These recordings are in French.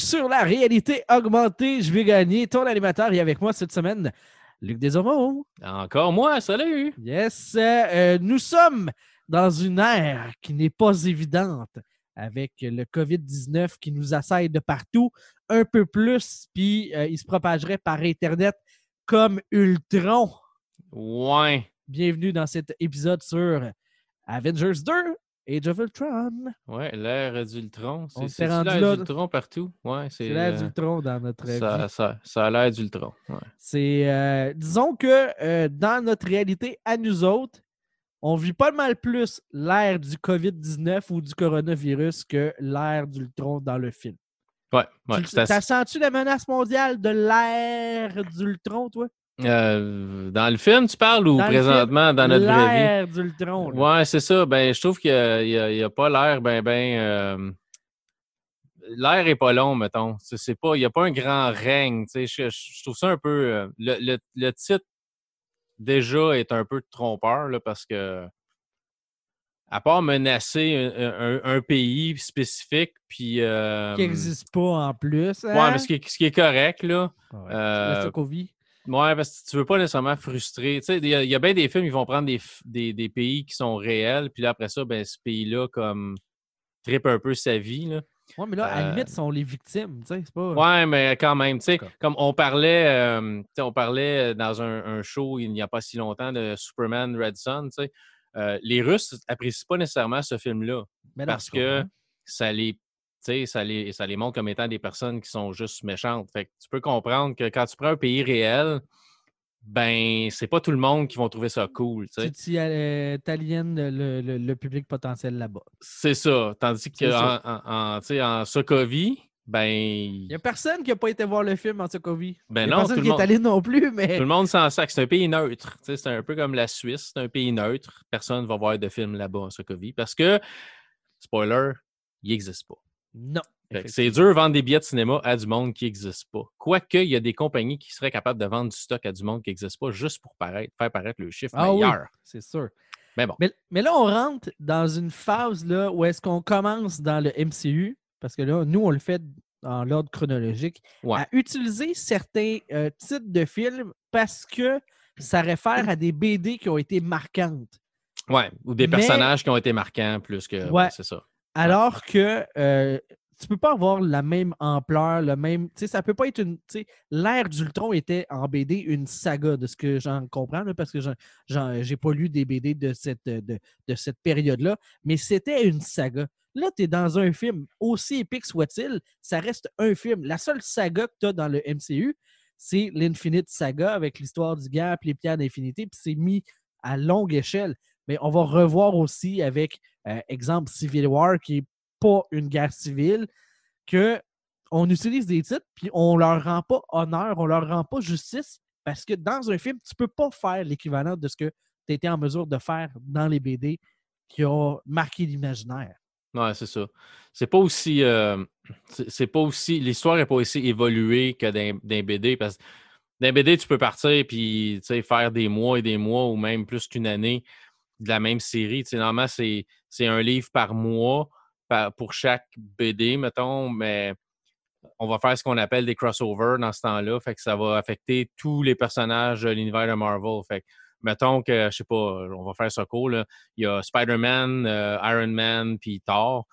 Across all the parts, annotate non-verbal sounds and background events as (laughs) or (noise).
sur la réalité augmentée. Je vais gagner. Ton animateur est avec moi cette semaine, Luc Desormeaux. Encore moi, salut! Yes. euh, nous sommes dans une ère qui n'est pas évidente avec le COVID-19 qui nous assaille de partout un peu plus, puis euh, il se propagerait par Internet comme Ultron. Ouais. Bienvenue dans cet épisode sur Avengers 2 Age of Ultron. Ouais, l'ère d'Ultron. On C'est l'ère d'Ultron partout? Ouais, c'est. L'ère euh, d'Ultron dans notre ça, vie. ça, ça a l'air d'Ultron. Ouais. C'est, euh, disons que euh, dans notre réalité à nous autres, on vit pas mal plus l'ère du COVID-19 ou du coronavirus que l'ère d'Ultron dans le film. Ouais, ouais, Tu- T'as senti la menace mondiale de l'ère d'Ultron, toi? Euh, dans le film, tu parles ou Dans présentement dans notre vraie vie? D'Ultron. Ouais, c'est ça. Ben, je trouve qu'il n'y a, pas l'air ben, ben. euh, L'air est pas long, mettons. C'est c'est pas, il n'y a pas un grand règne. Je, je trouve ça un peu. euh, Le, le- le titre, déjà, est un peu trompeur, là, parce que. À part menacer un, un- un pays spécifique, puis. euh, Qui n'existe pas en plus. Ouais, hein? mais ce qui, est, ce qui est correct, là. Ouais, euh, Sokovie. Ouais, parce que tu veux pas nécessairement frustrer. Tu sais, il y, a- il y a bien des films, ils vont prendre des, des, des pays qui sont réels, puis là, après ça, ben, ce pays-là, comme, tripe un peu sa vie, là. Ouais, mais là, à la euh, limite, sont les victimes. tu sais, C'est pas... Ouais, mais quand même, tu sais, comme on parlait, euh, on parlait dans un, un show il n'y a pas si longtemps de Superman Red Son, tu sais, euh, les Russes apprécient pas nécessairement ce film-là parce que ça les, ça les, ça les montre comme étant des personnes qui sont juste méchantes. Fait que tu peux comprendre que quand tu prends un pays réel, ben, c'est pas tout le monde qui vont trouver ça cool, tu vrai. sais. Tu euh, le, le- le public potentiel là-bas. C'est ça. Tandis qu'en en, en, Sokovie, ben, Il n'y a personne qui n'a pas été voir le film en Sokovie. Ben Il y a non, personne tout le qui monde- est allé non plus, mais. Tout le monde s'en sac. C'est un pays neutre. C'est un peu comme la Suisse. C'est un pays neutre. Personne ne va voir de film là-bas en Sokovie parce que, spoiler, il n'existe pas. Non. C'est dur de vendre des billets de cinéma à du monde qui n'existe pas. Quoique, il y a des compagnies qui seraient capables de vendre du stock à du monde qui n'existe pas juste pour paraître, faire paraître le chiffre Ah oui, meilleur. c'est sûr. Mais bon. Mais, mais là, on rentre dans une phase là, où est-ce qu'on commence dans le MCU, parce que là, nous, on le fait dans l'ordre chronologique, Ouais. à utiliser certains euh, titres de films parce que ça réfère à des BD qui ont été marquantes. Ouais. Ou des Mais- personnages qui ont été marquants plus que. Ouais. ouais, c'est ça. Alors que euh, tu peux pas avoir la même ampleur, le même. Tu sais, ça peut pas être une. Tu sais, l'ère d'Ultron était en BD une saga, de ce que j'en comprends, parce que j'ai pas lu des BD de cette, de, de cette période-là, mais c'était une saga. Là, tu es dans un film, aussi épique soit-il, ça reste un film. La seule saga que tu as dans le MCU, c'est l'Infinite Saga avec l'histoire du et les pierres d'infinité, puis c'est mis à longue échelle. Mais on va revoir aussi avec, euh, exemple, Civil War, qui n'est pas une guerre civile, que on utilise des titres, puis on leur rend pas honneur, on leur rend pas justice, parce que dans un film, tu peux pas faire l'équivalent de ce que tu étais en mesure de faire dans les BD qui ont marqué l'imaginaire. Ouais, c'est ça. C'est pas aussi. euh, c'est pas aussi. L'histoire n'est pas aussi évoluée que dans BD parce que dans BD, tu peux partir puis faire des mois et des mois ou même plus qu'une année de la même série. Normalement, c'est un livre par mois pour chaque BD, mettons, mais on va faire ce qu'on appelle des crossovers dans ce temps-là. Fait que ça va affecter tous les personnages de l'univers de Marvel. Fait que, mettons que, je sais pas, on va faire ça cool. là. Il y a Spider-Man, euh, Iron Man, puis Thor.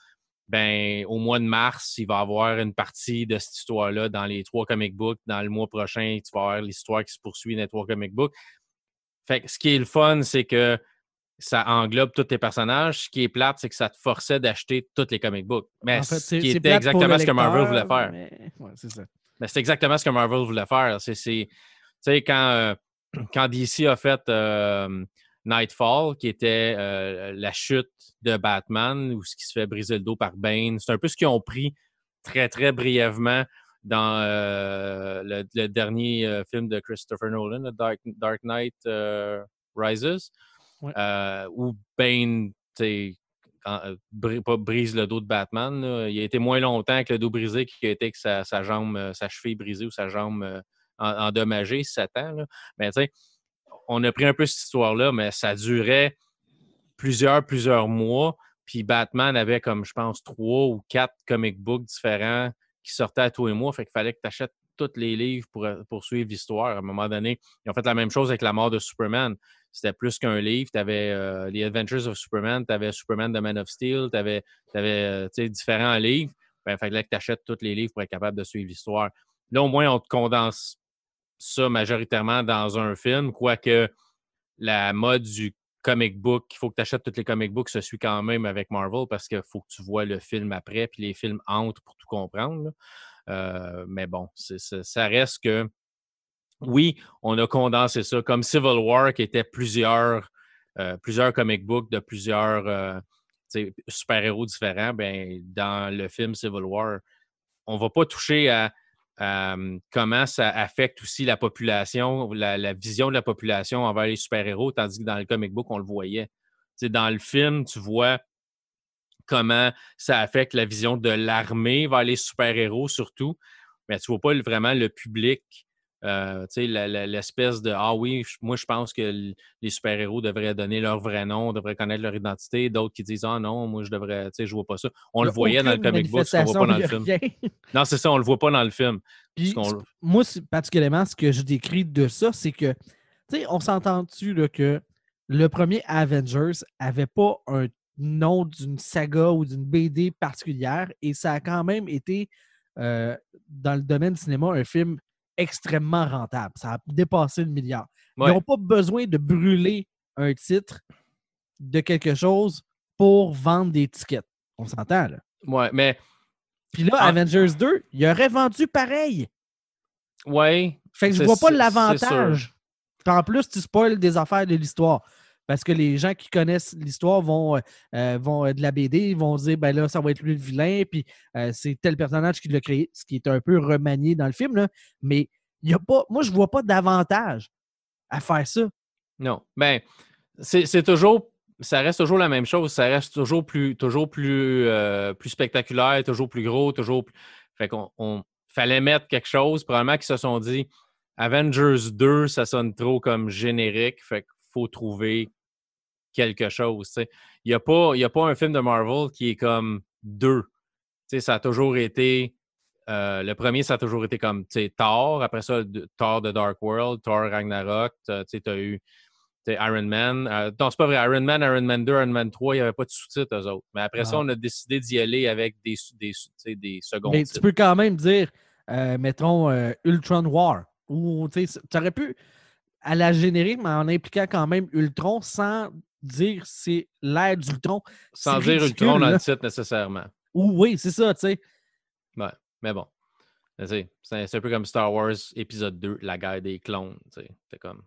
Ben, au mois de mars, il va y avoir une partie de cette histoire-là dans les trois comic books. Dans le mois prochain, tu vas avoir l'histoire qui se poursuit dans les trois comic books. Fait que ce qui est le fun, c'est que ça englobe tous tes personnages. Ce qui est plate, c'est que ça te forçait d'acheter tous les comic books. Mais En fait, ce c'est- qui était exactement ce que Marvel voulait faire. mais- ouais, c'est ça. Mais c'est exactement ce que Marvel voulait faire. C'est, tu sais, quand, euh, (clears throat) quand DC a fait euh, Nightfall, qui était euh, la chute de Batman, où ce qui se fait briser le dos par Bane, c'est un peu ce qu'ils ont pris très, très brièvement dans le, le dernier film de Christopher Nolan, Dark, Dark Knight Rises, Ouais. euh, où Bane, euh, brise le dos de Batman. Il a été moins longtemps avec le dos brisé qu'il a été avec sa, jambe, euh, sa cheville brisée ou sa jambe euh, en- endommagée, 7 ans. là. Mais tu sais, on a pris un peu cette histoire-là, mais ça durait plusieurs, plusieurs mois. Puis Batman avait comme, je pense, trois ou quatre comic books différents qui sortaient à tous les mois. Fait qu'il fallait que tu achètes tous les livres pour, pour suivre l'histoire. À un moment donné, ils ont fait la même chose avec la mort de Superman. C'était plus qu'un livre. Tu avais les Adventures of Superman, tu avais Superman The Man of Steel, tu avais, différents livres. Ben, fallait que tu achètes tous les livres pour être capable de suivre l'histoire. Là, au moins, on te condense ça majoritairement dans un film, quoique la mode du comic book, il faut que tu achètes tous les comic books, se suit quand même avec Marvel parce qu'il faut que tu vois le film après, puis les films entrent pour tout comprendre. Euh, mais bon, ça reste que oui, on a condensé ça comme Civil War qui était plusieurs, euh, plusieurs comic books de plusieurs euh, super-héros différents. Ben, dans le film Civil War, on ne va pas toucher à comment ça affecte aussi la population, la, vision de la population envers les super-héros, tandis que dans le comic book, on le voyait. dans le film, tu vois comment ça affecte la vision de l'armée vers les super-héros surtout, mais tu ne vois pas vraiment le public euh, l'espèce de Ah oui, moi je pense que les super-héros devraient donner leur vrai nom, devraient connaître leur identité. D'autres qui disent Ah non, moi je devrais, tu sais, je vois pas ça. On le voyait dans le comic book, on voit pas dans le film. Non, c'est ça, on le voit pas dans le film. moi, particulièrement, ce que je décris de ça, c'est que, tu sais, on s'entend-tu que le premier Avengers avait pas un nom d'une saga ou d'une BD particulière et ça a quand même été, euh, dans le domaine du cinéma, un film extrêmement rentable. Ça a dépassé le milliard. Ils n'ont pas besoin de brûler un titre de quelque chose pour vendre des tickets. On s'entend, là. Ouais, mais. Puis là, Avengers 2, il aurait vendu pareil. Ouais. Fait que je vois pas l'avantage. En plus, tu spoil des affaires de l'histoire. Parce que les gens qui connaissent l'histoire vont, euh, euh, vont euh, de la BD, vont dire ben là, ça va être lui le vilain, puis c'est tel personnage qui l'a créé, ce qui est un peu remanié dans le film. Là. Mais y a pas, moi, je vois pas d'avantage à faire ça. Non. Ben, c'est toujours. Ça reste toujours la même chose. Ça reste toujours plus, toujours plus, plus spectaculaire, toujours plus gros, toujours plus. Fait qu'on on, fallait mettre quelque chose. Probablement qu'ils se sont dit Avengers 2, ça sonne trop comme générique. Fait faut trouver quelque chose. Il n'y a, pas, a pas un film de Marvel qui est comme deux. ça a toujours été. Euh, le premier, ça a toujours été comme Thor. Après ça, Thor de Dark World, Thor Ragnarok. Tu as eu Iron Man. Euh, non, c'est pas vrai. Iron Man, Iron Man 2, Iron Man 3, il n'y avait pas de sous-titres, eux autres. Mais après ça, ah. on a décidé d'y aller avec des, des, des secondes. Mais tu peux quand même dire, euh, mettons, Ultron War. Ou tu aurais pu à la générique, mais en impliquant quand même Ultron sans dire c'est l'ère d'Ultron. Sans dire Ultron dans le titre nécessairement. oui, c'est ça, tu sais. Ouais, mais bon. C'est un peu comme Star Wars épisode 2, la guerre des clones. C'est comme.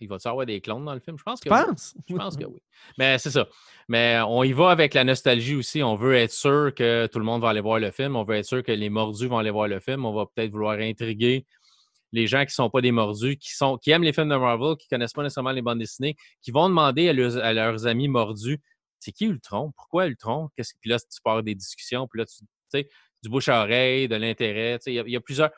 il va-tu avoir des clones dans le film? Je pense que oui. Je pense que oui. Mais c'est ça. Mais on y va avec la nostalgie aussi. On veut être sûr que tout le monde va aller voir le film. On veut être sûr que les mordus vont aller voir le film. On va peut-être vouloir intriguer les gens qui ne sont pas des mordus, qui, sont, qui aiment les films de Marvel, qui ne connaissent pas nécessairement les bandes dessinées, qui vont demander à, leurs amis mordus c'est qui Ultron? Pourquoi Ultron? Puis là, tu pars des discussions, puis là, tu sais, du bouche à oreille, de l'intérêt. Il y, a plusieurs.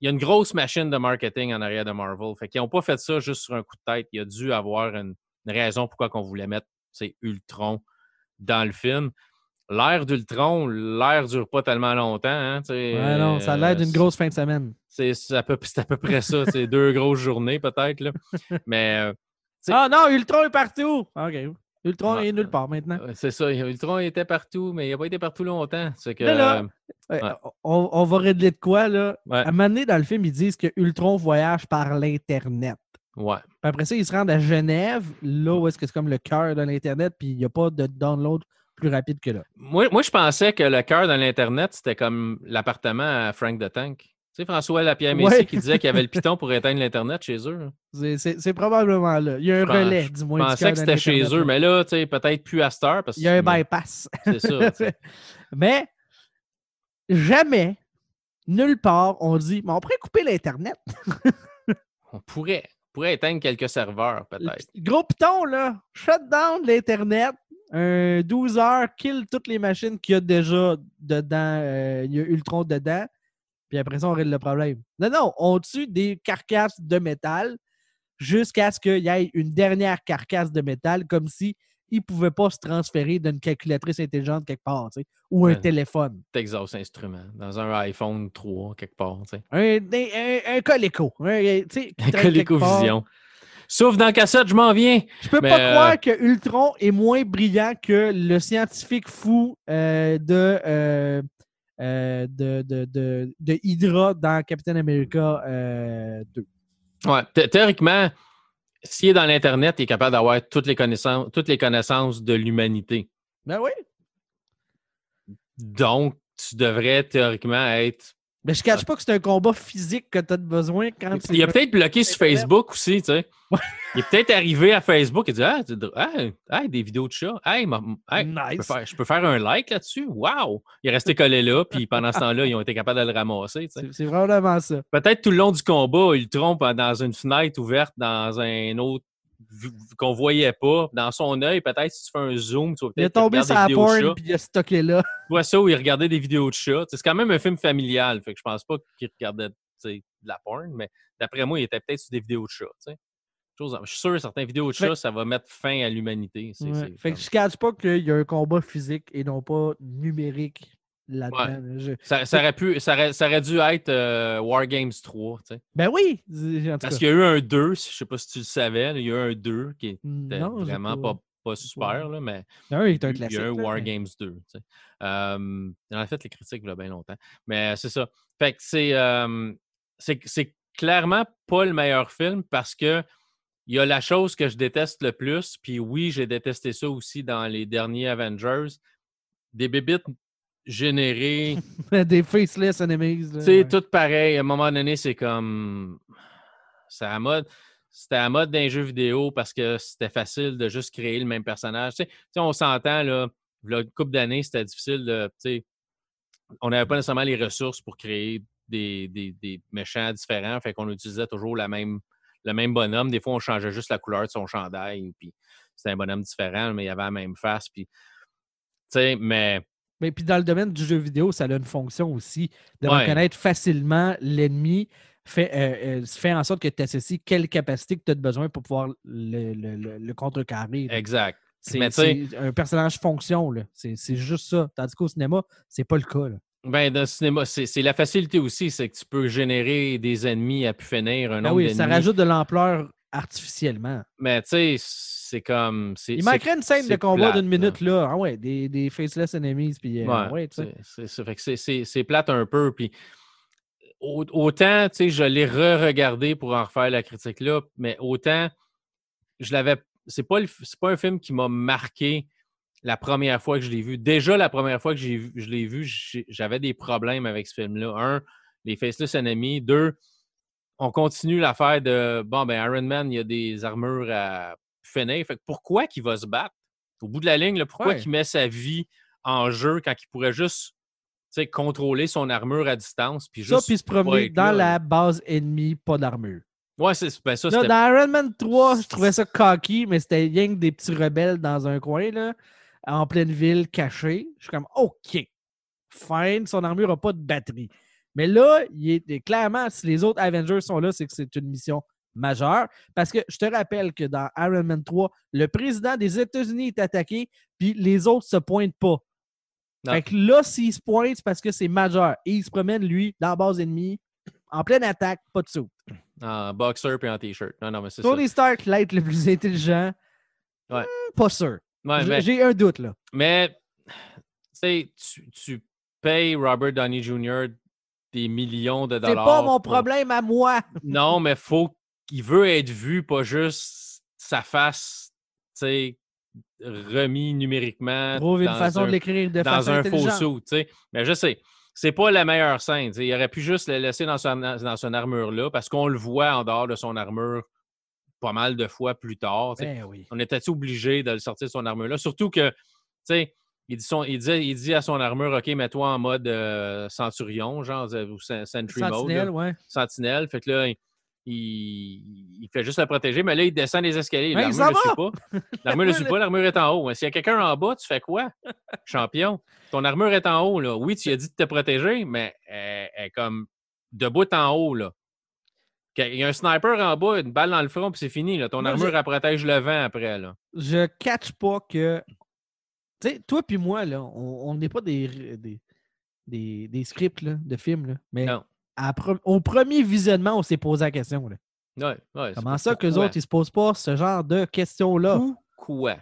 Il y a une grosse machine de marketing en arrière de Marvel. Fait qu'ils n'ont pas fait ça juste sur un coup de tête. Il y a dû avoir une, raison pourquoi on voulait mettre Ultron dans le film. L'ère d'Ultron, l'ère dure pas tellement longtemps. Hein, ouais, non, ça a l'air d'une euh, grosse fin de semaine. C'est à, peu, (laughs) à peu près ça. C'est deux grosses journées, peut-être. (laughs) Mais. Euh, ah non, Ultron est partout! OK. Ultron est nulle part maintenant. C'est ça. Ultron était partout, mais il n'a pas été partout longtemps. Que, là, euh, on, va régler de quoi, là? À un moment donné, dans le film, ils disent que Ultron voyage par l'Internet. Ouais. après ça, ils se rendent à Genève, là où est-ce que c'est comme le cœur de l'Internet, puis il n'y a pas de download plus rapide que là. Moi, moi je pensais que le cœur de l'Internet, c'était comme l'appartement à Frank the Tank. Tu sais, François Lapierre Messi qui disait qu'il y avait le (laughs) piton pour éteindre l'Internet chez eux. C'est probablement là. Il y a un relais, du moins. Je pensais que c'était chez eux, mais là, tu sais, peut-être plus à cette heure. Parce Il y a un bypass. C'est ça. (laughs) mais jamais, nulle part, on dit mais on pourrait couper l'Internet. (laughs) on pourrait. On pourrait éteindre quelques serveurs, peut-être. Gros piton, là. Shut down l'Internet un 12 heures, kill toutes les machines qu'il y a déjà dedans. Euh, il y a Ultron dedans. Puis après ça, on règle le problème. Non, non, on tue des carcasses de métal jusqu'à ce qu'il y ait une dernière carcasse de métal, comme si il ne pouvait pas se transférer d'une calculatrice intelligente quelque part, ou un Ouais. téléphone. Texas Instruments, dans un iPhone 3, quelque part. sais. Un, un, un Coleco. un- Un quelque part. Sauf dans cassette, je m'en viens. Je peux Mais, pas euh, croire que Ultron est moins brillant que le scientifique fou euh, de, euh, de, de, de, de Hydra dans Captain America euh, 2. Ouais, thé- théoriquement, s'il est dans l'Internet, il est capable d'avoir toutes les connaissances, toutes les connaissances de l'humanité. Ben oui. Donc, tu devrais théoriquement être. Mais je ne cache pas que c'est un combat physique que tu as besoin quand Il a peut-être bloqué sur. Facebook aussi, tu sais. Il est peut-être arrivé à Facebook et dit Ah, c'est drôle. Hey, hey, des vidéos de chats. Hey, ma- hey, je, peux faire, je peux faire un like là-dessus? Wow! Il est resté (laughs) collé là, puis pendant ce temps-là, ils ont été capables de le ramasser. tu sais. C'est vraiment ça. Peut-être tout le long du combat, il trompe dans une fenêtre ouverte dans un autre qu'on voyait pas. Dans son œil, peut-être si tu fais un zoom, tu vas Il est peut-être tombé sur la porn puis il a stocké là. (laughs) Tu vois ça où il regardait des vidéos de chats. C'est quand même un film familial, fait que je pense pas qu'il regardait de la porn, mais d'après moi, il était peut-être sur des vidéos de chats. Je suis sûr que certaines vidéos de Fait- chats, ça va mettre fin à l'humanité. Ouais. Fait que je ne cache pas qu'il y a un combat physique et non pas numérique là-dedans. Ouais. là. Je- ça, ça aurait pu, ça, aurait, ça aurait dû être euh, War Games 3. tu sais. Ben oui! En Parce qu'il y a eu un 2, je sais pas si tu le savais, il y a eu un 2 qui était Non, vraiment pas, pas super, là, mais Non, il est un il y a eu War mais- Games 2. tu sais. Euh, on a fait les critiques il y a bien longtemps. Mais c'est ça. Fait que c'est, euh, c'est, c'est clairement pas le meilleur film parce que il y a la chose que je déteste le plus, puis oui, j'ai détesté ça aussi dans les derniers Avengers, des bébites générées (laughs) Des faceless enemies. tu sais, ouais. tout pareil. À un moment donné, c'est comme. C'est à la mode. C'était à la mode d'un jeu vidéo parce que c'était facile de juste créer le même personnage. Tu sais, on s'entend, là, il y a une couple d'années, c'était difficile de. On n'avait pas nécessairement les ressources pour créer des, des- des méchants différents. Fait qu'on utilisait toujours la même, le même bonhomme. Des fois, on changeait juste la couleur de son chandail. Puis c'était un bonhomme différent, mais il avait la même face. Puis, tu sais, mais. Mais puis dans le domaine du jeu vidéo, ça a une fonction aussi de Ouais. reconnaître facilement l'ennemi, fait, euh, euh, fait en sorte que tu associes quelle capacité que tu as besoin pour pouvoir le, le- le- le contrecarrer. là. Exact. C'est un personnage fonction. C'est juste ça. Tandis qu'au cinéma, c'est pas le cas. là. Ben, dans le cinéma, c'est la facilité aussi, c'est que tu peux générer des ennemis à pu finir, un Ben nombre oui, ça rajoute de l'ampleur artificiellement. Mais tu sais, c'est comme. Il manquerait une scène de combat d'une minute là. Ah ouais, des, des faceless enemies. Puis, euh, Ouais, ouais, tu sais. c'est- plate un peu. Puis au- autant, tu sais, je l'ai re-regardé pour en refaire la critique là, mais autant, je l'avais. C'est pas, le pas un film qui m'a marqué la première fois que je l'ai vu. Déjà, la première fois que je l'ai vu, j'avais des problèmes avec ce film-là. Un, les Faceless Enemies. Deux, on continue l'affaire de bon, ben Iron Man, il y a des armures à finir. Fait que pourquoi qu'il va se battre? Au bout de la ligne, là, pourquoi Ouais. qu'il met sa vie en jeu quand il pourrait juste tu sais, contrôler son armure à distance? Puis Ça, juste puis se promener dans là, la base ennemie, pas d'armure. Ouais, c'est ben, ça, Là, c'était. dans Iron Man 3, je trouvais ça cocky, mais c'était rien que des petits rebelles dans un coin, là, en pleine ville, cachés. Je suis comme, OK, fine, son armure n'a pas de batterie. Mais là, il est, clairement, si les autres Avengers sont là, c'est que c'est une mission majeure. Parce que je te rappelle que dans Iron Man 3, le président des États-Unis est attaqué, puis les autres se pointent pas. Non. Fait que là, s'il se pointe, c'est parce que c'est majeur. Et il se promène, lui, dans la base ennemie, en pleine attaque, pas de saut. En boxer et en t-shirt. Non, non, mais c'est ça. Tony Stark, l'être le plus intelligent. Ouais. hmm, pas sûr. Ouais, J'ai un doute, là. Mais, tu sais, tu, tu payes Robert Downey Jr. des millions de C'est dollars. pas mon problème à moi. (laughs) Non, mais faut qu'il veut être vu, pas juste sa face, tu sais, remis numériquement. Trouve une façon un- de l'écrire de dans façon un faux saut, tu sais. Mais je sais, c'est pas la meilleure scène. Il aurait pu juste le laisser dans son, dans son armure-là, parce qu'on le voit en dehors de son armure pas mal de fois plus tard. Ben oui. On était obligé de le sortir de son armure-là? Surtout que, tu sais, il dit, son- il, dit, il dit à son armure, OK, mets-toi en mode euh, centurion, genre, ou sen- sentry mode. Sentinelle, là, ouais. sentinelle. Fait que là, il, il- fait juste la protéger, mais là, il descend les escaliers. L'armure ne le suit pas. (laughs) L'armure ne le suit pas, l'armure est en haut. S'il y a quelqu'un en bas, tu fais quoi? Champion. Ton armure est en haut, là. Oui, tu as dit de te protéger, mais elle elle est comme debout en haut, là. Il y a un sniper en bas, une balle dans le front, puis c'est fini. Là. Ton Moi, armure, elle protège le vent après. Là. Je catch pas que. Sais, toi puis moi, là, on n'est pas des, des, des, des scripts là, de films, là, mais à au premier visionnement, on s'est posé la question. Là. Ouais, ouais, c'est Comment ça que les autres, ils se posent pas ce genre de questions-là? Pourquoi?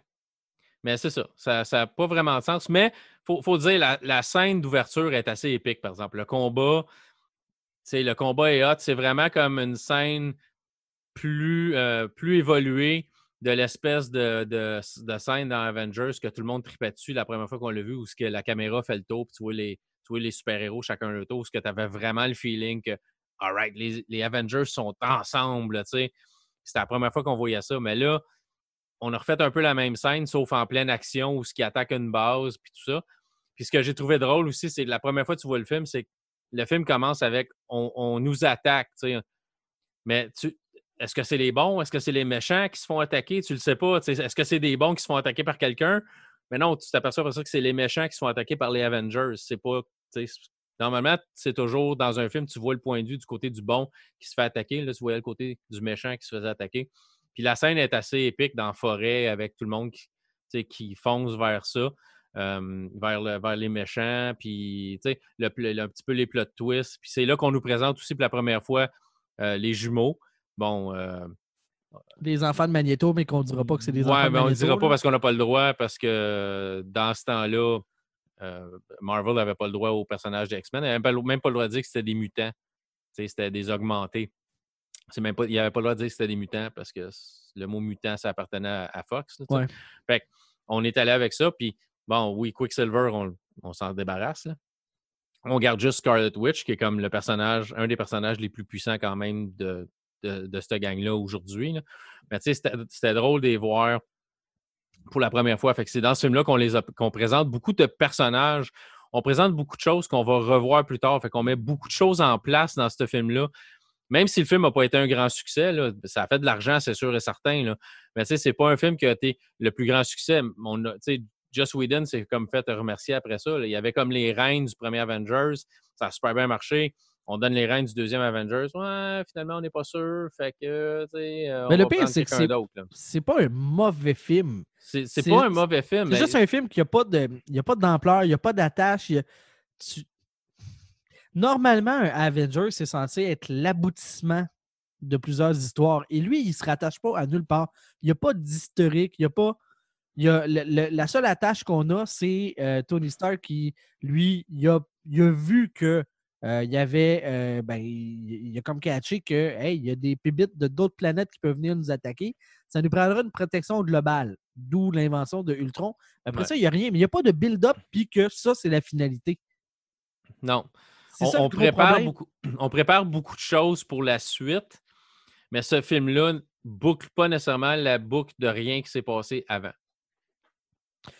Mais c'est ça. Ça n'a pas vraiment de sens. Mais il faut, faut dire, la, la scène d'ouverture est assez épique, par exemple. Le combat, le combat est hot. C'est vraiment comme une scène plus, euh, plus évoluée de l'espèce de, de- scène dans Avengers que tout le monde tripait dessus la première fois qu'on l'a vu, où ce que la caméra fait le tour, puis tu vois les, les super-héros chacun le tour, où ce que tu avais vraiment le feeling que, all right, les, les Avengers sont ensemble, tu sais. C'était la première fois qu'on voyait ça. Mais là, on a refait un peu la même scène, sauf en pleine action, où ce qui attaque une base, puis tout ça. Puis ce que j'ai trouvé drôle aussi, c'est la première fois que tu vois le film, c'est que le film commence avec on, on nous attaque, tu sais. Mais tu, est-ce que c'est les bons? Est-ce que c'est les méchants qui se font attaquer? Tu le sais pas. Est-ce que c'est des bons qui se font attaquer par quelqu'un? Mais non, tu t'aperçois ça que c'est les méchants qui se font attaquer par les Avengers. C'est pas. Normalement, c'est toujours dans un film, tu vois le point de vue du côté du bon qui se fait attaquer. Là, tu voyais le côté du méchant qui se faisait attaquer. Puis la scène est assez épique dans la forêt avec tout le monde qui, qui fonce vers ça, euh, vers, le- vers les méchants, puis un petit peu les plot twists. Puis c'est là qu'on nous présente aussi pour la première fois euh, les jumeaux. Bon, euh, Des enfants de Magneto, mais qu'on dira pas que c'est des enfants ouais, de mais on ne Magneto. dira pas parce qu'on n'a pas le droit, parce que euh, dans ce temps-là, euh, Marvel n'avait pas le droit aux personnages d'X-Men. Il n'avait pas- même pas le droit de dire que c'était des mutants. C'était des augmentés. Même pas, il n'avait pas le droit de dire que c'était des mutants parce que le mot mutant, ça appartenait à, à Fox. là. Ouais. Fait on est allé avec ça. Puis, bon, oui, Quicksilver, on, on s'en débarrasse. là. On garde juste Scarlet Witch, qui est comme le personnage, un des personnages les plus puissants quand même de, de, cette gang-là aujourd'hui. Mais tu sais, c'était drôle de les voir pour la première fois. Fait que c'est dans ce film-là qu'on les présente beaucoup de personnages. On présente beaucoup de choses qu'on va revoir plus tard. Fait qu'on met beaucoup de choses en place dans ce film-là. Même si le film n'a pas été un grand succès, ça a fait de l'argent, c'est sûr et certain. Mais tu sais, c'est pas un film qui a été le plus grand succès. On a, Joss Whedon s'est comme fait remercier après ça. Il y avait comme les reines du premier Avengers. Ça a super bien marché. On donne les reines du deuxième Avengers. Ouais, finalement, on n'est pas sûr. Fait que, tu sais, euh, on Mais le va pire, c'est que c'est-. C'est pas un mauvais film. C'est c'est c'est- pas un mauvais film. C'est mais- juste un film qui n'a pas de, il y a pas d'ampleur, il n'y a pas d'attache. a- tu- Normalement, un Avenger, c'est censé être l'aboutissement de plusieurs histoires. Et lui, il ne se rattache pas à nulle part. Il n'y a pas d'historique, il n'y a pas. il a le- le- la seule attache qu'on a, c'est euh, Tony Stark qui, lui, il a, il a vu que euh, il y avait. euh, ben, il, a comme catché que hey, il y a des pébites de d'autres planètes qui peuvent venir nous attaquer. Ça nous prendra une protection globale, d'où l'invention de Ultron. Après Ouais. ça, il n'y a rien, mais il n'y a pas de build-up, puis que ça, c'est la finalité. Non. On, ça prépare problème. beaucoup, (clears throat) on prépare beaucoup de choses pour la suite, mais ce film-là boucle pas nécessairement la boucle de rien qui s'est passé avant.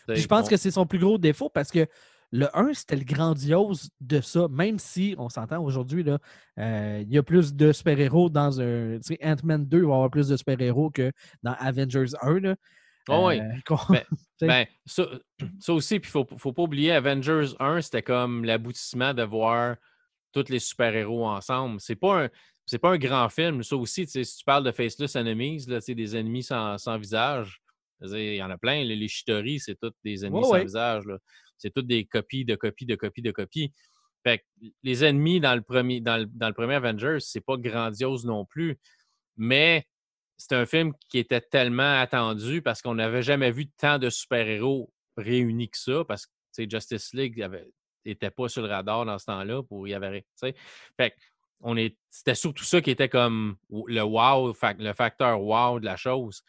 Puis je pense que c'est son plus gros défaut parce que le 1, c'était le grandiose de ça, même si, on s'entend aujourd'hui, euh, il y a plus de super-héros dans un. Tu sais, Ant-Man 2 va avoir plus de super-héros que dans Avengers 1. Là. Oh oui. Euh, (laughs) Ben. (laughs) Ben, ça, (clears throat) ça aussi, puis il ne faut, faut pas oublier, Avengers 1, c'était comme l'aboutissement de voir tous les super-héros ensemble. C'est pas un. C'est pas un grand film, ça aussi. Si tu parles de Faceless Enemies, là, des ennemis sans, sans visage, il y en a plein. Les, les Chitauri, c'est tous des ennemis sans visage. là. C'est toutes des copies de copies de copies de copies. Fait que les ennemis dans le premier, dans le, dans le premier Avengers, c'est pas grandiose non plus. Mais c'est un film qui était tellement attendu parce qu'on n'avait jamais vu tant de super-héros réunis que ça, parce que Justice League n'était pas sur le radar dans ce temps-là pour y avoir. tu sais. Fait que on est, c'était surtout ça qui était comme le wow, le facteur wow de la chose.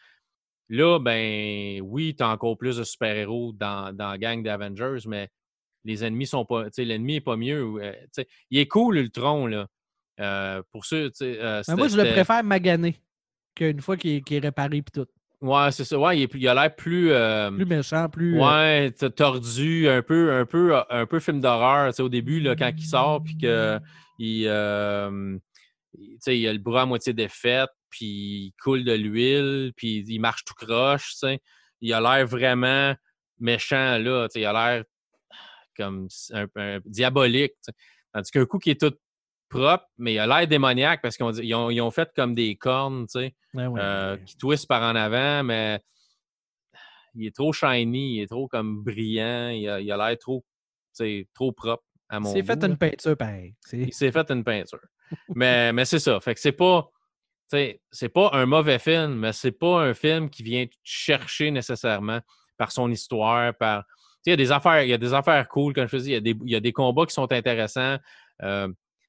Là, ben oui, tu as encore plus de super-héros dans, dans la gang d'Avengers, mais les ennemis sont pas. tu sais, L'ennemi n'est pas mieux. euh, tu sais, il est cool, Ultron, là. Euh, pour ceux, tu sais, euh, Mais moi, je le préfère magané qu'une fois qu'il est, qu'il est réparé puis tout. Ouais, c'est ça. Ouais, il, est plus- il a l'air plus. euh, Plus méchant, plus. euh, ouais, tordu, un peu, un peu, un peu film d'horreur. tu sais, Au début, là, quand il sort, puis que il, euh, il- tu sais, il a le bras à moitié défait, puis il coule de l'huile, puis il marche tout croche. tu sais. Il a l'air vraiment méchant, là. tu sais, Il a l'air comme un, diabolique. tu sais. Tandis qu'un coup qui est tout propre, mais il a l'air démoniaque parce qu'ils ont, ils ont, fait comme des cornes, tu sais, euh, qui twistent par en avant, mais il est trop shiny, il est trop comme brillant, il a l'air trop, trop propre à mon C'est fait une peinture, pareil. Il s'est fait une peinture. Mais mais c'est ça. Fait que c'est pas. C'est pas un mauvais film, mais c'est pas un film qui vient chercher nécessairement par son histoire, par. Il y, a des affaires, il y a des affaires cool, comme je te dis, il y a des, il y a des combats qui sont intéressants. Euh,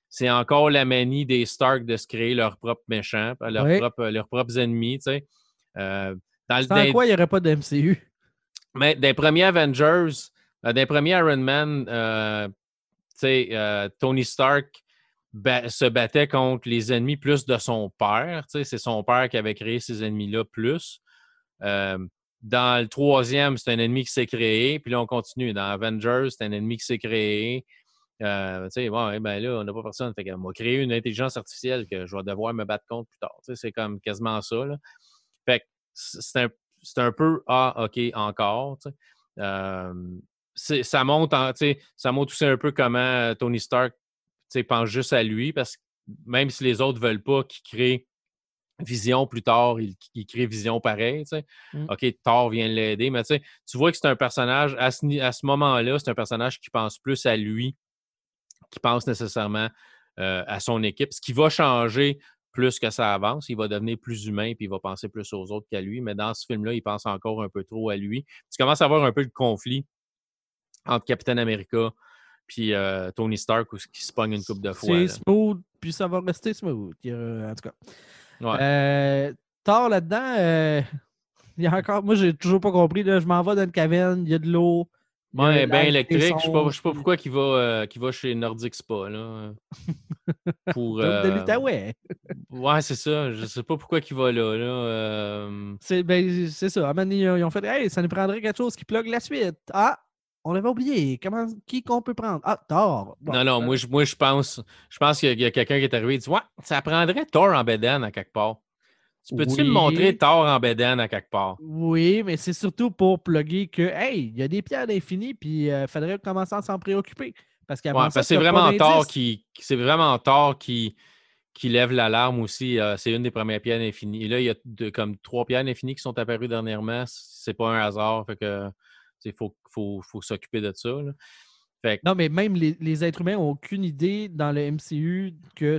c'est encore la manie des Stark de se créer leurs propres méchants, leurs, propres, leurs propres ennemis. Tu sais. Euh, dans, quoi il n'y aurait pas de MCU? Mais des premiers Avengers, euh, des premiers Iron Man, euh, euh, Tony Stark se battait contre les ennemis plus de son père. C'est son père qui avait créé ces ennemis-là plus. dans le troisième, c'est un ennemi qui s'est créé. Puis là, on continue. Dans Avengers, c'est un ennemi qui s'est créé. Euh, bon, eh ben là, on n'a pas personne. Fait va créer une intelligence artificielle que je vais devoir me battre contre plus tard. C'est comme quasiment ça. Fait c'est un, un, peu Ah, OK, encore. Euh, ça montre, ça montre aussi un peu comment euh, Tony Stark pense juste à lui, parce que même si les autres ne veulent pas qu'il crée Vision plus tard, il, crée Vision pareil. Mmh. OK, Thor vient l'aider, mais tu vois que c'est un personnage, à ce, à ce moment-là, c'est un personnage qui pense plus à lui, qui pense nécessairement euh, à son équipe, ce qui va changer plus que ça avance. Il va devenir plus humain puis il va penser plus aux autres qu'à lui. Mais dans ce film-là, il pense encore un peu trop à lui. Tu commences à avoir un peu de conflit entre Captain America puis euh, Tony Stark qui se pogne une coupe de fois. C'est smooth, puis ça va rester smooth. en tout cas. Euh, Thor là-dedans, (laughs) il y a encore. Moi, j'ai toujours pas compris. Là, je m'en vais dans une caverne, il y a de l'eau. Ouais, bien électrique. Je ne sais, pas pourquoi il va, euh, va chez Nordic Spa. Là, (laughs) pour, de euh, l'Outaouais. ouais, c'est ça. Je ne sais pas pourquoi il va là. là euh... C'est ben, ça. Ils ont fait Hey, ça nous prendrait quelque chose qui plug la suite. Ah, on avait oublié. Comment, qui qu'on peut prendre? Ah, Thor. non, non, moi, je, moi, je pense, je pense qu'il y a, quelqu'un qui est arrivé et dit Ouais, ça prendrait Thor en bédane à quelque part. Tu peux-tu me montrer Thor en bédane à quelque part? Oui, mais c'est surtout pour plugger que, hey, il y a des pierres d'infini, puis il euh, faudrait commencer à s'en préoccuper. Parce ouais, c'est vraiment Thor qui, c'est vraiment Thor qui, qui lève l'alarme aussi. Euh, c'est une des premières pierres d'infini. Et là, il y a comme trois pierres d'infini qui sont apparues dernièrement. C'est pas un hasard. Fait que il faut, faut, faut s'occuper de ça. Non, mais même les, les êtres humains n'ont aucune idée dans le MCU que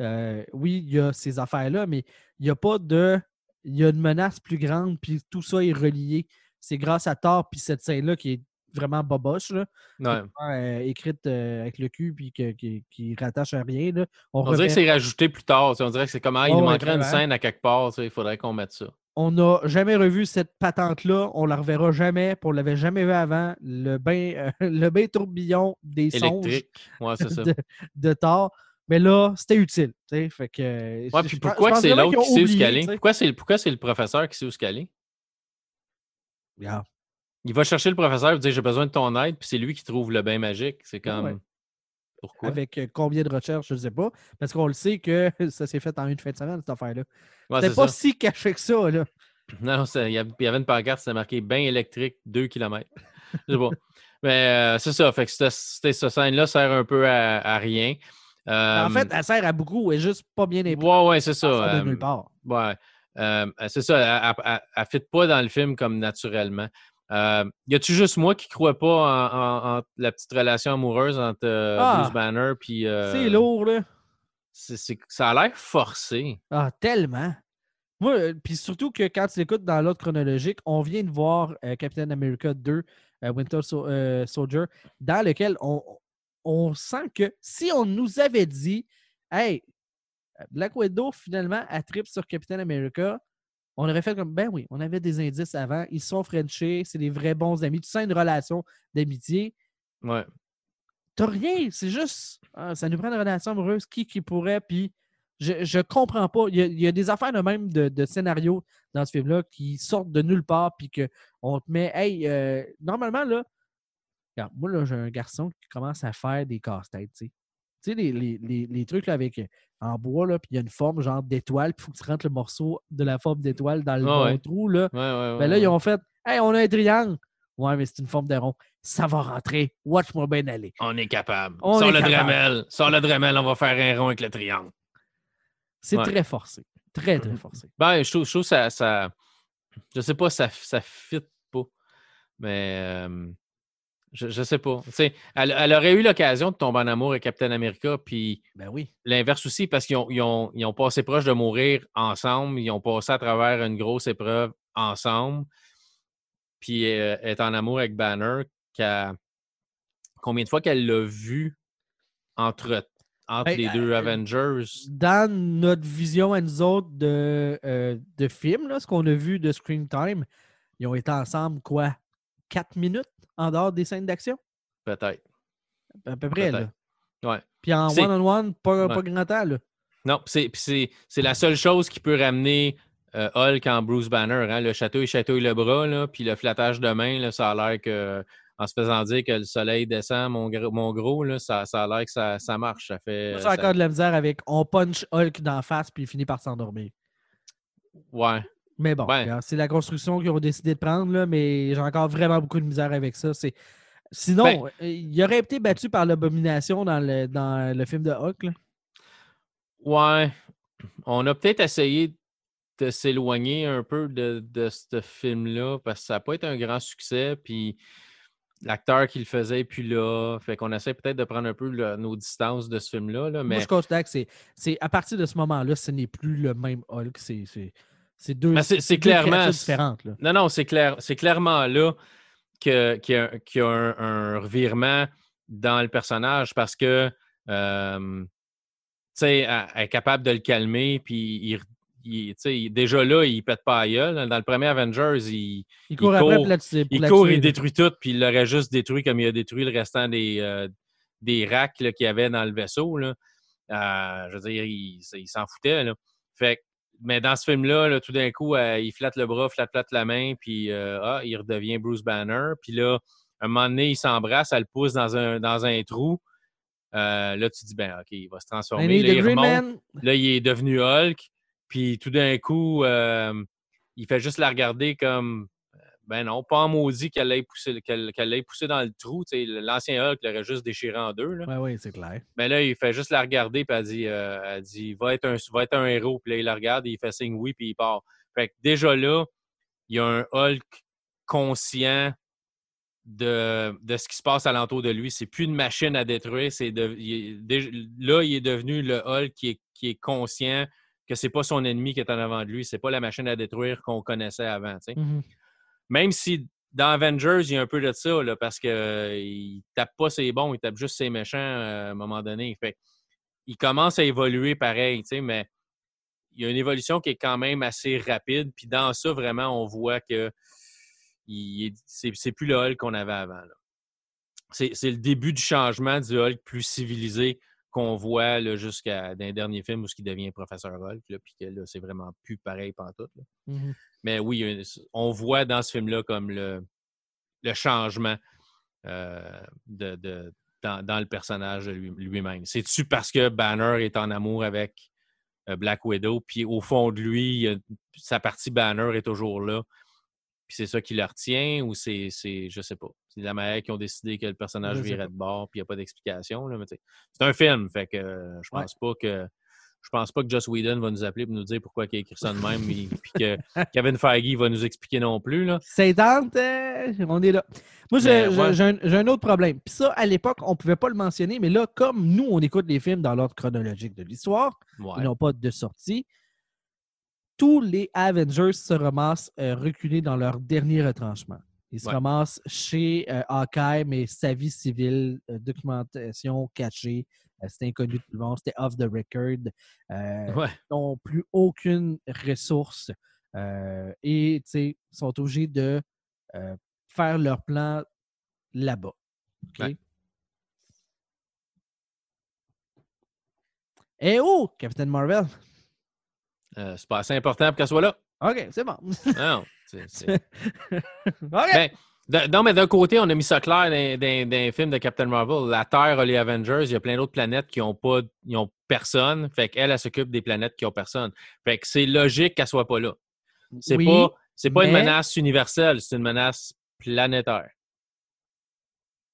euh, oui, il y a ces affaires-là, mais il n'y a pas de. Il y a une menace plus grande, puis tout ça est relié. C'est grâce à Thor, puis cette scène-là qui est vraiment boboche, là, euh, écrite euh, avec le cul, puis qui, rattache à rien. On, dirait que c'est rajouté plus tard. On dirait que c'est comme ah, il manquerait une scène à quelque part. Il faudrait qu'on mette ça. On n'a jamais revu cette patente-là. On la reverra jamais. on ne l'avait jamais vu avant. Le bain, (laughs) le bain tourbillon des songes (laughs) de, de Thor. Mais là, c'était utile. Fait que, ouais, puis pourquoi c'est l'autre qui sait où se caler? Pourquoi c'est, pourquoi c'est le professeur qui sait où se caler? Il va chercher le professeur et dire J'ai besoin de ton aide, puis c'est lui qui trouve le bain magique. C'est comme. Pourquoi? Avec euh, combien de recherches, je ne sais pas. Parce qu'on le sait que (laughs) ça s'est fait en une fin de semaine, cette affaire-là. c'était pas si caché que ça, là. (laughs) Non, il y avait une pancarte, c'était marqué bain électrique 2 km. (laughs) je sais pas. Mais euh, c'est ça. Fait que cette, scène-là sert un peu à rien en fait, elle sert à beaucoup, elle est juste pas bien impliquée. Ouais, ouais, c'est ça. nulle part. Ouais. c'est ça, elle ne fit pas dans le film comme naturellement. Euh, y a-tu juste moi qui crois pas en, la petite relation amoureuse entre euh, ah! Bruce Banner puis. Euh, c'est lourd, là. ça a l'air forcé. Ah, tellement. Moi, puis surtout que quand tu écoutes dans l'autre chronologique, on vient de voir Captain America 2, Winter Soldier, dans lequel on, on sent que si on nous avait dit, hey, Black Widow, finalement, a trip sur Captain America, on aurait fait comme, ben oui, on avait des indices avant, ils sont Frenchés, c'est des vrais bons amis, tu sens une relation d'amitié. Ouais. T'as rien, c'est juste, ah, ça nous prend une relation amoureuse, qui qui pourrait, puis je, je comprends pas. Il y, a, des affaires de même de, scénario dans ce film-là qui sortent de nulle part, puis qu'on te met, hey, euh, normalement, là, moi, là, j'ai un garçon qui commence à faire des casse-têtes, tu sais. Tu sais, les, trucs là, avec en bois, là, puis il y a une forme genre d'étoile, puis il faut que tu rentres le morceau de la forme d'étoile dans le bon trou. Là. Ouais, ben là, ils ont fait Hey, on a un triangle. Ouais, mais c'est une forme de rond. Ça va rentrer. Watch-moi bien aller. On est capable. On Sors est le capable. Dremel. Sors le Dremel, on va faire un rond avec le triangle. C'est très forcé. Très, très forcé. Ben, je trouve, je trouve ça, ça. Je sais pas, ça, ça fit pas. Mais. euh, je, je sais pas. Elle, elle aurait eu l'occasion de tomber en amour avec Captain America, puis Ben oui. l'inverse aussi, parce qu'ils ont, ils ont, ils ont passé proche de mourir ensemble. Ils ont passé à travers une grosse épreuve ensemble. Puis euh, est en amour avec Banner. Combien de fois qu'elle l'a vu entre, entre Ben, les deux euh, Avengers? Dans notre vision à nous autres de, euh, de film, là, ce qu'on a vu de Screen Time, ils ont été ensemble, quoi, quatre minutes? En dehors des scènes d'action? Peut-être. À peu près, là. Ouais. Puis en one-on-one, pas, Ouais. pas grand temps, là. Non, c'est, la seule chose qui peut ramener euh, Hulk en Bruce Banner. hein. Le château, il chatouille le bras, là, puis le flattage de main, là, ça a l'air que, en se faisant dire que le soleil descend, mon, gros- mon gros, là, ça, ça a l'air que ça, ça marche. Ça fait. Moi, ça- encore de la misère avec on punch Hulk d'en face puis il finit par s'endormir. Ouais. Mais bon, Ouais. c'est la construction qu'ils ont décidé de prendre, là, mais j'ai encore vraiment beaucoup de misère avec ça. C'est... Sinon, Ben- il aurait été battu par l'abomination dans le, dans le film de Hulk. là. Ouais. On a peut-être essayé de s'éloigner un peu de, de ce film-là parce que ça n'a pas été un grand succès. Puis l'acteur qui le faisait plus là. Fait qu'on essaie peut-être de prendre un peu le- nos distances de ce film-là. là, Moi, mais je considère que c'est, c'est à partir de ce moment-là, ce n'est plus le même Hulk. C'est, c'est, deux, Ben, c'est- clairement- différentes. Là. Non, non, c'est clair, c'est clairement là que- qu'il y a, qu'il y a un, un revirement dans le personnage parce que euh, tu sais, elle, elle est capable de le calmer, puis il, déjà là, il pète pas à gueule. Dans le premier Avengers, il, Il court il après court- pour la, tuer- pour il la court, tuer, il là. détruit tout, puis il l'aurait juste détruit comme il a détruit le restant des, euh, des racks qu'il y avait dans le vaisseau. Là. Euh, je veux dire, il, il s'en foutait. Là. Fait que- mais dans ce film-là, là, tout d'un coup, euh, il flatte le bras, flatte, flatte la main, puis euh, ah, il redevient Bruce Banner. Puis là, un moment donné, il s'embrasse, elle le pousse dans un, dans un trou. Euh, là, tu dis, ben, OK, il va se transformer. Là, il remonte. Man. Là, il est devenu Hulk. Puis tout d'un coup, il fait juste la regarder comme ben non, pas en maudit qu'elle l'ait poussé, qu'elle, poussé dans le trou. L'ancien Hulk l'aurait juste déchiré en deux. Là. Oui, oui, c'est clair. Mais là, il fait juste la regarder, puis elle dit, euh, elle dit va, être un, va être un héros. Puis là, il la regarde, il fait signe oui, puis il part. Fait que déjà là, il y a un Hulk conscient de, de ce qui se passe alentour de lui. C'est plus une machine à détruire. C'est de, il là, il est devenu le Hulk qui est, qui est conscient que c'est pas son ennemi qui est en avant de lui. C'est pas la machine à détruire qu'on connaissait avant. sais. Même si dans Avengers, il y a un peu de ça, là, parce qu'il ne tape pas ses bons, il tape juste ses méchants euh, à un moment donné. Fait, il commence à évoluer pareil, mais il y a une évolution qui est quand même assez rapide. Puis dans ça, vraiment, on voit que c'est plus le Hulk qu'on avait avant. c'est le début du changement du Hulk plus civilisé qu'on voit là, jusqu'à dans les derniers films où il devient professeur Hulk, là, puis que là, c'est vraiment plus pareil pantoute. là. Mhm. Mais oui, une- on voit dans ce film-là comme le, le changement euh, de, de- dans, dans le personnage lui- lui-même. C'est-tu parce que Banner est en amour avec euh, Black Widow, puis au fond de lui, sa partie Banner est toujours là, puis c'est ça qui le retient, ou c'est, c'est je sais pas, c'est la manière qu'ils ont décidé que le personnage Je virait de bord, puis il n'y a pas d'explication. C'est un film, fait que euh, je Ouais. pense pas que je pense pas que Joss Whedon va nous appeler pour nous dire pourquoi il a écrit ça de même, (laughs) et- puis que Kevin Feige va nous expliquer non plus. Là. C'est tente, euh, on est là. Moi, j'ai ouais. un, j'ai un autre problème. Puis ça, à l'époque, on ne pouvait pas le mentionner, mais là, comme nous, on écoute les films dans l'ordre chronologique de l'histoire, Ouais. ils n'ont pas de sortie, tous les Avengers se ramassent euh, reculés dans leur dernier retranchement. Ils se Ouais. ramassent chez euh, Hawkeye, mais sa vie civile, euh, documentation cachée, euh, c'était inconnu de tout le monde, c'était off the record. Euh, Ouais. Ils n'ont plus aucune ressource et tu sais, sont obligés de faire leur plan là-bas. OK? Ouais. Eh oh, Captain Marvel! Euh, c'est pas assez important pour qu'elle soit là. OK, c'est bon. Non, c'est- (laughs) c'est- OK! Ben, d'un- non, mais d'un côté, on a mis ça clair dans, les films de Captain Marvel. La Terre a les Avengers, il y a plein d'autres planètes qui n'ont pas ils ont personne. Fait qu'elle, elle s'occupe des planètes qui n'ont personne. Fait que c'est logique qu'elle soit pas là. C'est Oui, pas, c'est pas une menace universelle, c'est une menace planétaire.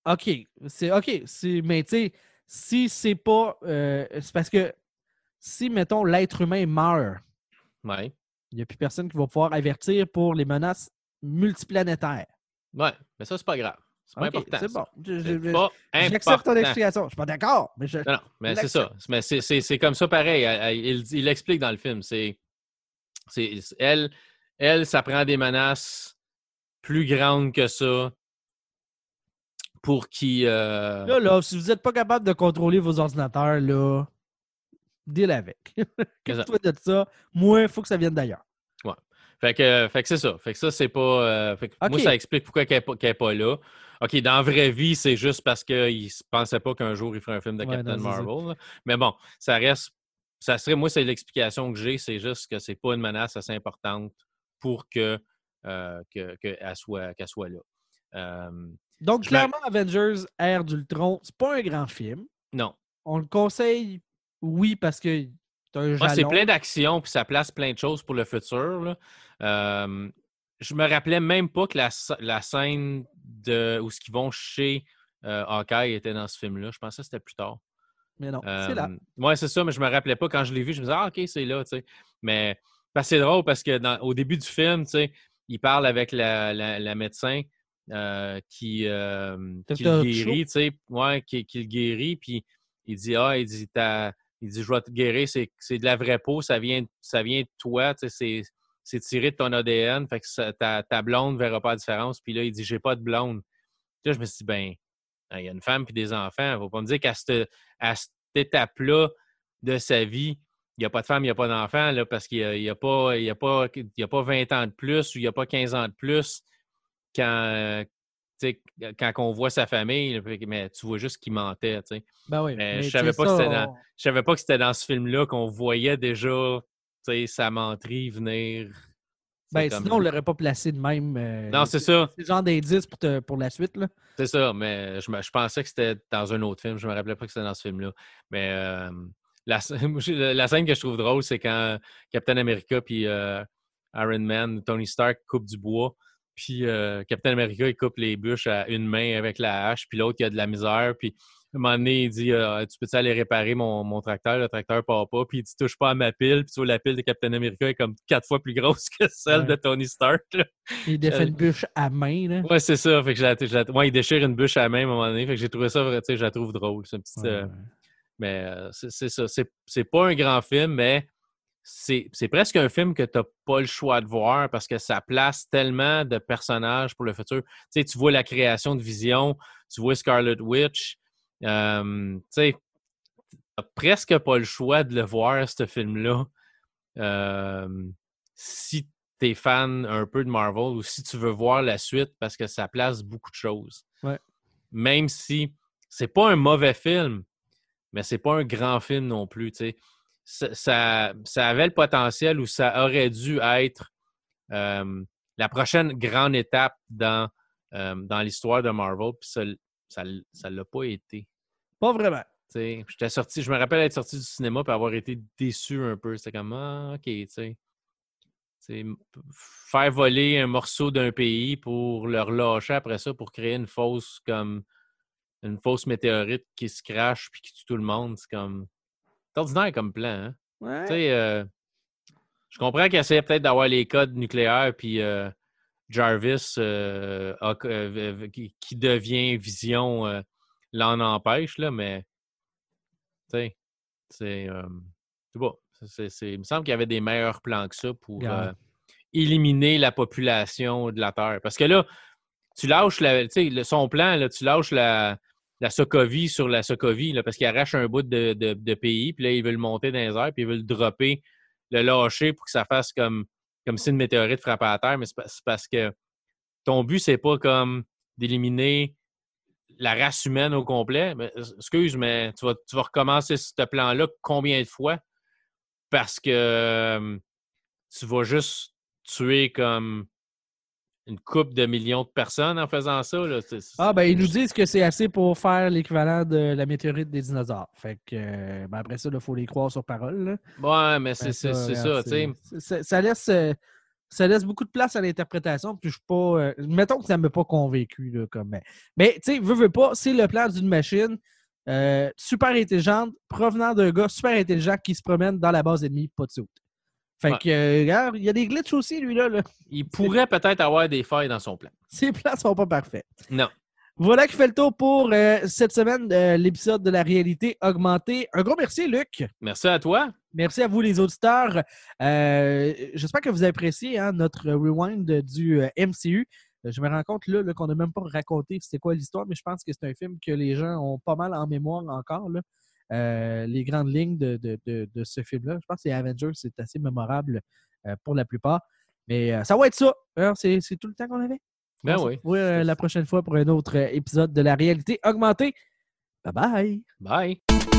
OK. C'est OK. C'est, mais tu sais, si c'est pas. euh, c'est parce que si, mettons, l'être humain meurt, Ouais. il n'y a plus personne qui va pouvoir avertir pour les menaces multiplanétaires. Ouais, mais ça, c'est pas grave. C'est pas important. c'est bon. J'accepte ton explication. Je suis pas d'accord, mais je. Non, non, mais c'est ça. Mais c'est- comme ça pareil. Il il l'explique dans le film. C'est- elle, elle, ça prend des menaces plus grandes que ça pour qui. euh, Là, là, si vous n'êtes pas capable de contrôler vos ordinateurs, là, deal avec. (laughs) Qu'est-ce que de ça? Moi, il faut que ça vienne d'ailleurs. Fait que, fait que c'est ça. Fait que ça, c'est pas. euh, fait que Moi, ça explique pourquoi qu'elle n'est pas, là. OK, dans la vraie vie, c'est juste parce qu'il ne pensait pas qu'un jour il ferait un film de Ouais, Captain non. Marvel. là. Mais bon, ça reste. Ça serait, moi, c'est l'explication que j'ai, c'est juste que c'est pas une menace assez importante pour que, euh, que, qu'elle soit, qu'elle soit là. Euh, Donc, clairement, Avengers, Ère d'Ultron, c'est pas un grand film. non. On le conseille, oui, parce que jalon. c'est plein d'actions, puis ça place plein de choses pour le futur. là. Euh, je me rappelais même pas que la, sc- la scène de, où ils vont chez euh, Hawkeye était dans ce film-là. Je pensais que c'était plus tard. Mais non, c'est là. Oui, c'est ça, mais je me rappelais pas. Quand je l'ai vu, je me disais, ah, OK, c'est là, tu sais. Mais parce c'est drôle parce que dans- au début du film, tu sais, il parle avec la, la- la médecin euh, qui, qui le guérit, tu sais, ouais, qui, qui le guérit, puis il dit, ah, il dit, t'as- il dit, je vais te guérir, c'est de la vraie peau, ça vient, ça vient de toi, c'est- tiré de ton ADN, fait que ta, ta blonde ne verra pas la différence. Puis là, il dit, j'ai pas de blonde. Puis là, je me suis dit, ben, il y a une femme puis des enfants. Il ne faut pas me dire qu'à cette, cette étape-là de sa vie, il n'y a pas de femme, il n'y a pas d'enfant, parce qu'il n'y a, a, pas, y a pas 20 ans de plus ou il n'y a pas 15 ans de plus quand, euh, quand on voit sa famille, mais tu vois juste qu'il mentait. Ben oui. mais mais je savais pas que ça, c'était dans- on- Je savais pas que c'était dans ce film-là qu'on voyait déjà sa menterie venir. Ben, sinon, on l'aurait pas placé de même. euh, Non, c'est ça. C'est le genre d'indice pour, te- pour la suite. Là. C'est ça, mais je, je pensais que c'était dans un autre film. Je me rappelais pas que c'était dans ce film-là. Mais euh, (laughs) la, la scène que je trouve drôle, c'est quand Captain America puis euh, Iron Man, Tony Stark coupe du bois. Puis euh, Captain America, il coupe les bûches à une main avec la hache, puis l'autre, il a de la misère. Puis à un moment donné, il dit euh, Tu peux-tu aller réparer mon, mon tracteur? Le tracteur part pas. Puis il dit Touche pas à ma pile. Puis tu vois, la pile de Captain America est comme quatre fois plus grosse que celle Ouais. de Tony Stark. là. Il défait une bûche à main. Là. Ouais, c'est ça. Fait que je la- je la- ouais, il déchire une bûche à main à un moment donné. Fait que j'ai trouvé ça, vrai, tu sais, je la trouve drôle. C'est Ouais, euh, mais euh, c'est c'est ça. C'est c'est pas un grand film, mais c'est presque un film que tu n'as pas le choix de voir parce que ça place tellement de personnages pour le futur. Tu sais, tu vois la création de Vision, tu vois Scarlet Witch. euh, tu sais, t'as presque pas le choix de le voir, ce film-là. Euh, si tu es fan un peu de Marvel ou si tu veux voir la suite parce que ça place beaucoup de choses. Ouais. Même si c'est pas un mauvais film, mais c'est pas un grand film non plus. tu sais. Ça, ça, ça avait le potentiel ou ça aurait dû être euh, la prochaine grande étape dans, euh, dans l'histoire de Marvel, puis ça ça l'a pas été. Pas vraiment. J'étais sorti, je me rappelle être sorti du cinéma et avoir été déçu un peu. C'était comme Ah, OK, tu sais. Faire voler un morceau d'un pays pour le relâcher après ça pour créer une fausse comme une fausse météorite qui se crache puis qui tue tout le monde, c'est comme c'est ordinaire comme plan, hein? Ouais. Tu sais, euh, je comprends qu'il essayait peut-être d'avoir les codes nucléaires, puis euh, Jarvis, euh, a- qui, devient Vision, l'en empêche, là, mais tu sais, c'est. c'est pas. c'est- c'est- il me semble qu'il y avait des meilleurs plans que ça pour Yeah. éliminer la population de la Terre. Parce que là, tu lâches la, le- son plan, là, tu lâches la, la Sokovie sur la Sokovie, là, parce qu'il arrache un bout de, de- pays, puis là, il veut le monter dans les airs, puis il veut le dropper, le lâcher pour que ça fasse comme, comme si une météorite frappait à terre, mais c'est pa- c'est parce que ton but, c'est pas comme d'éliminer la race humaine au complet. Mais, excuse, mais tu vas, tu vas recommencer ce plan-là combien de fois? Parce que euh, tu vas juste tuer comme une coupe de millions de personnes en faisant ça. Là. Ah, ben, ils nous disent que c'est assez pour faire l'équivalent de la météorite des dinosaures. Fait que, euh, ben, après ça, il faut les croire sur parole. là. Ouais, mais c'est regarde, ça, tu sais. Ça laisse. euh, ça laisse beaucoup de place à l'interprétation. Puis je suis pas. euh, mettons que ça ne m'a pas convaincu. Là, comme, mais, mais tu sais, veux, veux pas, c'est le plan d'une machine super intelligente, provenant d'un gars super intelligent qui se promène dans la base ennemie, pas de saut. Fait Ouais. que, euh, regarde, il y a des glitches aussi, lui, là. là. Il pourrait peut-être avoir des failles dans son plan. (laughs) Ses plans sont pas parfaits. Non. Voilà qui fait le tour pour euh, cette semaine, euh, l'épisode de la réalité augmentée. Un gros merci, Luc. Merci à toi. Merci à vous, les auditeurs. Euh, J'espère que vous appréciez hein, notre rewind du MCU. Je me rends compte là, là, qu'on n'a même pas raconté c'était quoi l'histoire, mais je pense que c'est un film que les gens ont pas mal en mémoire encore. là. Euh, les grandes lignes de, de- de- de ce film-là. Je pense que c'est Avengers, c'est assez mémorable euh, pour la plupart. Mais euh, ça va être ça. C'est c'est tout le temps qu'on avait. Ben oui. euh, la prochaine fois pour un autre épisode de la réalité augmentée. Bye bye. Bye.